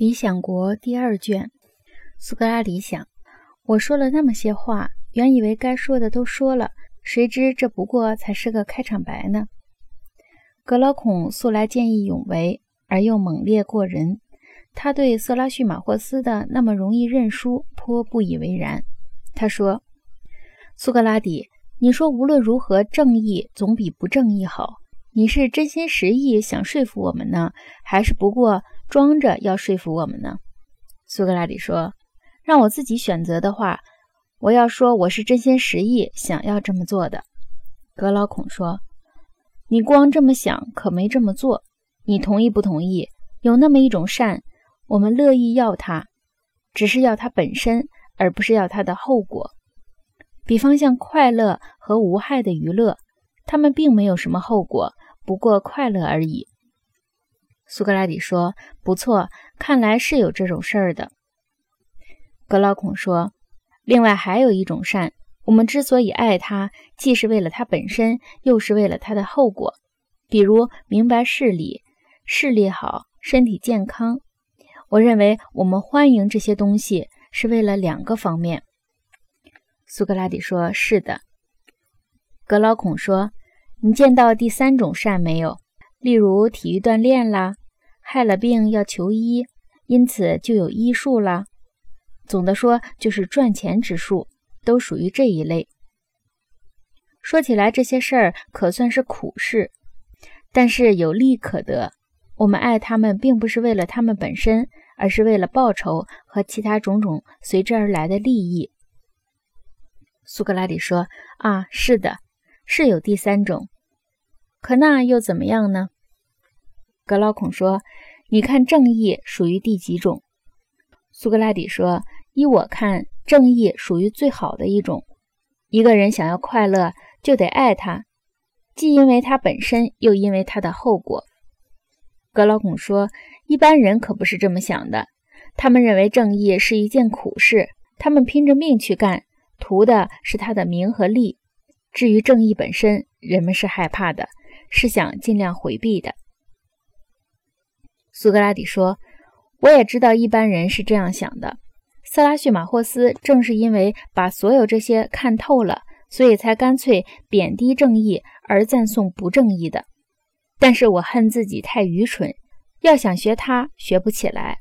理想国第二卷，苏格拉底想：我说了那么些话，原以为该说的都说了，谁知这不过才是个开场白呢。格劳孔素来见义勇为，而又猛烈过人，他对色拉叙马霍斯的那么容易认输颇不以为然。他说：“苏格拉底，你说无论如何，正义总比不正义好。你是真心实意想说服我们呢，还是不过？”装着要说服我们呢，苏格拉底说：“让我自己选择的话，我要说我是真心实意想要这么做的。”格劳孔说：“你光这么想，可没这么做。你同意不同意？有那么一种善，我们乐意要它，只是要它本身，而不是要它的后果。比方像快乐和无害的娱乐，它们并没有什么后果，不过快乐而已。”苏格拉底说：“不错，看来是有这种事儿的。”格劳孔说：“另外还有一种善，我们之所以爱它，既是为了它本身，又是为了它的后果。比如明白事理，视力好，身体健康。我认为我们欢迎这些东西，是为了两个方面。”苏格拉底说：“是的。”格劳孔说：“你见到第三种善没有？例如体育锻炼啦。”害了病要求医，因此就有医术了。总的说，就是赚钱之术，都属于这一类。说起来，这些事儿可算是苦事，但是有利可得。我们爱他们，并不是为了他们本身，而是为了报酬和其他种种随之而来的利益。苏格拉底说：“啊，是的，是有第三种，可那又怎么样呢？”格劳孔说：“你看，正义属于第几种？”苏格拉底说：“依我看，正义属于最好的一种。一个人想要快乐，就得爱他，既因为他本身，又因为他的后果。”格劳孔说：“一般人可不是这么想的，他们认为正义是一件苦事，他们拼着命去干，图的是他的名和利。至于正义本身，人们是害怕的，是想尽量回避的。”苏格拉底说：“我也知道一般人是这样想的。色拉叙马霍斯正是因为把所有这些看透了，所以才干脆贬低正义而赞颂不正义的。但是我恨自己太愚蠢，要想学他，学不起来。”